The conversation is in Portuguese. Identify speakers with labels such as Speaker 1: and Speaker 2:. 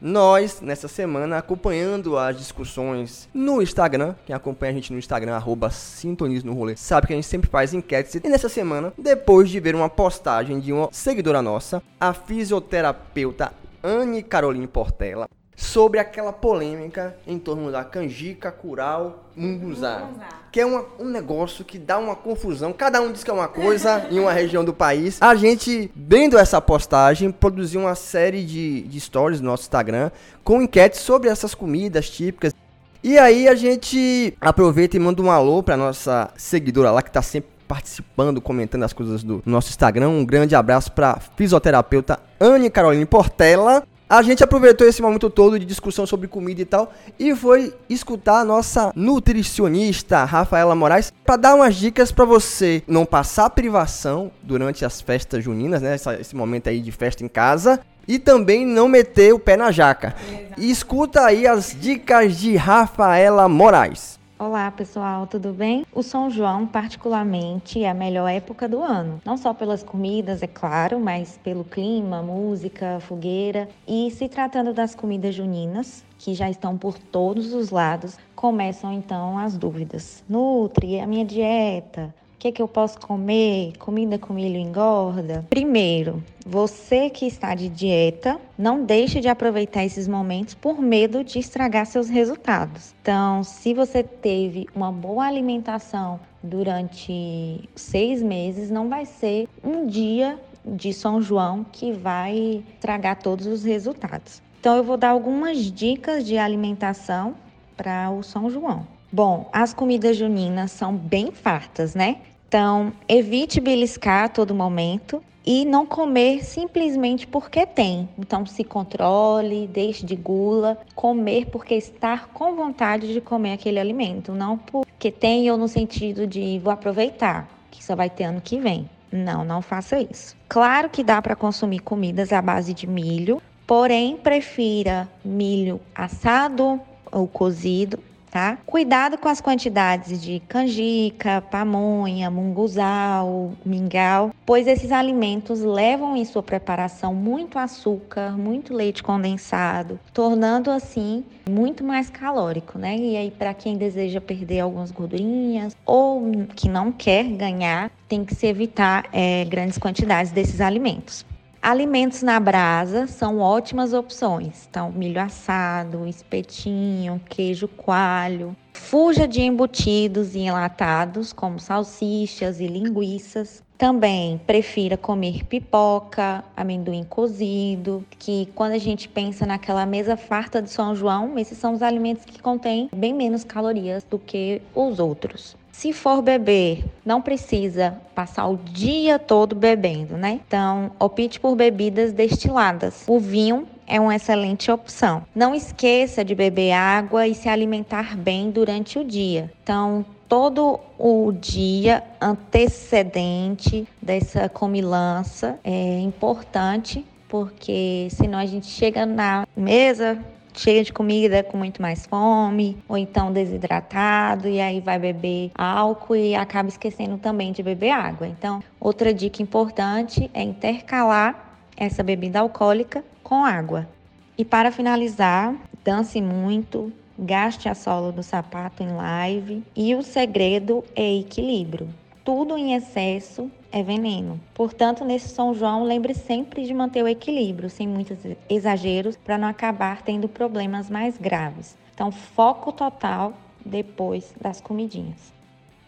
Speaker 1: Nós, nessa semana, acompanhando as discussões no Instagram, quem acompanha a gente no Instagram, arroba Rolê, sabe que a gente sempre faz enquetes. E nessa semana, depois de ver uma postagem de uma seguidora nossa, a fisioterapeuta Anne Caroline Portela, sobre aquela polêmica em torno da canjica, curau, munguzá. Que é uma, um negócio que dá uma confusão. Cada um diz que é uma coisa em uma região do país. A gente, vendo essa postagem, produziu uma série de, de stories no nosso Instagram com enquetes sobre essas comidas típicas. E aí a gente aproveita e manda um alô pra nossa seguidora lá que tá sempre participando, comentando as coisas do nosso Instagram. Um grande abraço para fisioterapeuta Anne Caroline Portela. A gente aproveitou esse momento todo de discussão sobre comida e tal e foi escutar a nossa nutricionista Rafaela Moraes para dar umas dicas para você não passar privação durante as festas juninas, né? Esse momento aí de festa em casa e também não meter o pé na jaca. E escuta aí as dicas de Rafaela Moraes.
Speaker 2: Olá pessoal, tudo bem? O São João, particularmente, é a melhor época do ano. Não só pelas comidas, é claro, mas pelo clima, música, fogueira. E se tratando das comidas juninas, que já estão por todos os lados, começam então as dúvidas. Nutri, a minha dieta, que, que eu posso comer? Comida com milho engorda? Primeiro, você que está de dieta, não deixe de aproveitar esses momentos por medo de estragar seus resultados. Então, se você teve uma boa alimentação durante seis meses, não vai ser um dia de São João que vai estragar todos os resultados. Então, eu vou dar algumas dicas de alimentação para o São João. Bom, as comidas juninas são bem fartas, né? Então, evite beliscar a todo momento e não comer simplesmente porque tem. Então, se controle, deixe de gula, comer porque estar com vontade de comer aquele alimento, não porque tem ou no sentido de vou aproveitar, que só vai ter ano que vem. Não, não faça isso. Claro que dá para consumir comidas à base de milho, porém prefira milho assado ou cozido tá? Cuidado com as quantidades de canjica, pamonha, munguzal, mingau, pois esses alimentos levam em sua preparação muito açúcar, muito leite condensado, tornando assim muito mais calórico, né? E aí para quem deseja perder algumas gordurinhas ou que não quer ganhar, tem que se evitar é, grandes quantidades desses alimentos. Alimentos na brasa são ótimas opções. Então, milho assado, espetinho, queijo coalho. Fuja de embutidos e enlatados, como salsichas e linguiças. Também prefira comer pipoca, amendoim cozido, que quando a gente pensa naquela mesa farta de São João, esses são os alimentos que contêm bem menos calorias do que os outros. Se for beber, não precisa passar o dia todo bebendo, né? Então, opte por bebidas destiladas. O vinho é uma excelente opção. Não esqueça de beber água e se alimentar bem durante o dia. Então, todo o dia antecedente dessa comilança é importante, porque senão a gente chega na mesa cheia de comida com muito mais fome, ou então desidratado, e aí vai beber álcool e acaba esquecendo também de beber água. Então, outra dica importante é intercalar essa bebida alcoólica com água. E para finalizar, dance muito, gaste a sola do sapato em live e o segredo é equilíbrio. Tudo em excesso é veneno. Portanto, nesse São João, lembre sempre de manter o equilíbrio, sem muitos exageros, para não acabar tendo problemas mais graves. Então, foco total depois das comidinhas.